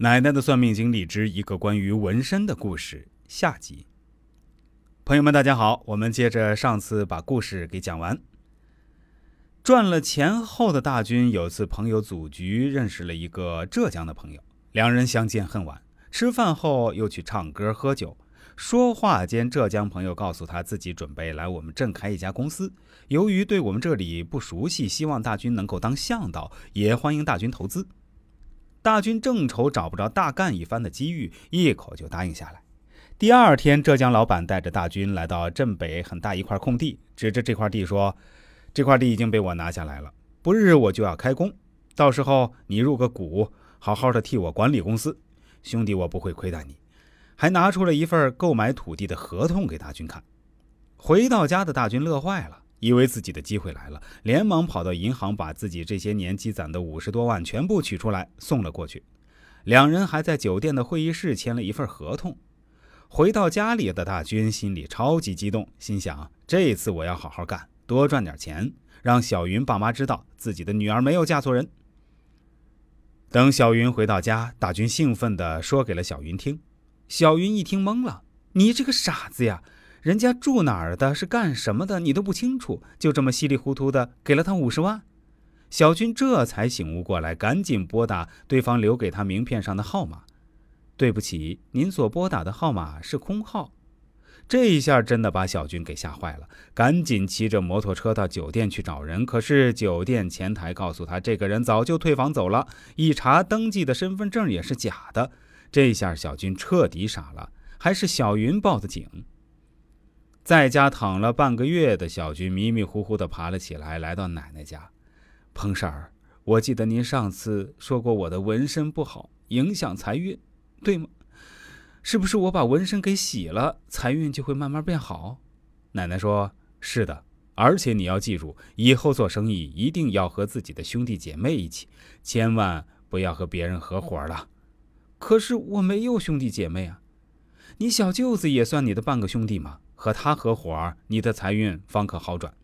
奶奶的算命经历之一个关于纹身的故事下集。朋友们，大家好，我们接着上次把故事给讲完。赚了钱后的大军有次朋友组局，认识了一个浙江的朋友，两人相见恨晚。吃饭后又去唱歌喝酒，说话间，浙江朋友告诉他自己准备来我们镇开一家公司，由于对我们这里不熟悉，希望大军能够当向导，也欢迎大军投资。大军正愁找不着大干一番的机遇，一口就答应下来。第二天，浙江老板带着大军来到镇北很大一块空地，指着这块地说：“这块地已经被我拿下来了，不日我就要开工，到时候你入个股，好好的替我管理公司。兄弟，我不会亏待你。”还拿出了一份购买土地的合同给大军看。回到家的大军乐坏了。以为自己的机会来了，连忙跑到银行，把自己这些年积攒的五十多万全部取出来送了过去。两人还在酒店的会议室签了一份合同。回到家里的大军心里超级激动，心想：这次我要好好干，多赚点钱，让小云爸妈知道自己的女儿没有嫁错人。等小云回到家，大军兴奋地说给了小云听。小云一听懵了：“你这个傻子呀！”人家住哪儿的，是干什么的，你都不清楚，就这么稀里糊涂的给了他五十万。小军这才醒悟过来，赶紧拨打对方留给他名片上的号码。对不起，您所拨打的号码是空号。这一下真的把小军给吓坏了，赶紧骑着摩托车到酒店去找人。可是酒店前台告诉他，这个人早就退房走了，一查登记的身份证也是假的。这下小军彻底傻了，还是小云报的警。在家躺了半个月的小军迷迷糊糊地爬了起来，来到奶奶家。彭婶儿，我记得您上次说过我的纹身不好，影响财运，对吗？是不是我把纹身给洗了，财运就会慢慢变好？奶奶说：“是的，而且你要记住，以后做生意一定要和自己的兄弟姐妹一起，千万不要和别人合伙了。可是我没有兄弟姐妹啊，你小舅子也算你的半个兄弟吗？”和他合伙，你的财运方可好转。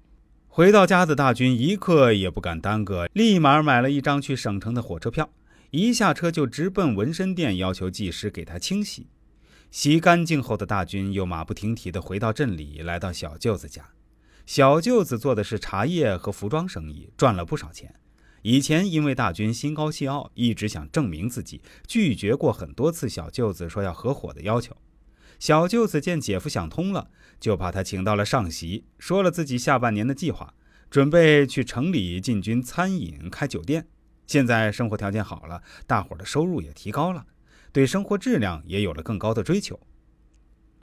回到家的大军一刻也不敢耽搁，立马买了一张去省城的火车票，一下车就直奔纹身店，要求技师给他清洗。洗干净后的大军又马不停蹄地回到镇里，来到小舅子家。小舅子做的是茶叶和服装生意，赚了不少钱。以前因为大军心高气傲，一直想证明自己，拒绝过很多次小舅子说要合伙的要求。小舅子见姐夫想通了，就把他请到了上席，说了自己下半年的计划，准备去城里进军餐饮，开酒店。现在生活条件好了，大伙的收入也提高了，对生活质量也有了更高的追求。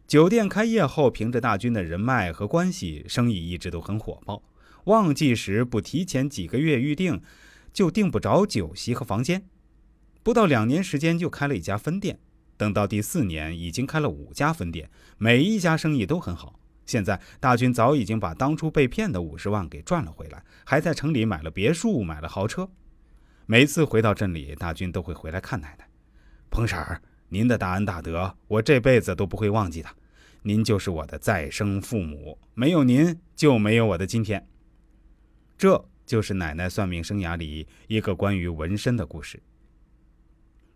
酒店开业后，凭着大军的人脉和关系，生意一直都很火爆。旺季时不提前几个月预定，就订不着酒席和房间。不到两年时间，就开了一家分店。等到第四年，已经开了五家分店，每一家生意都很好。现在大军早已经把当初被骗的五十万给赚了回来，还在城里买了别墅，买了豪车。每次回到镇里，大军都会回来看奶奶。彭婶儿，您的大恩大德，我这辈子都不会忘记的。您就是我的再生父母，没有您就没有我的今天。这就是奶奶算命生涯里一个关于纹身的故事。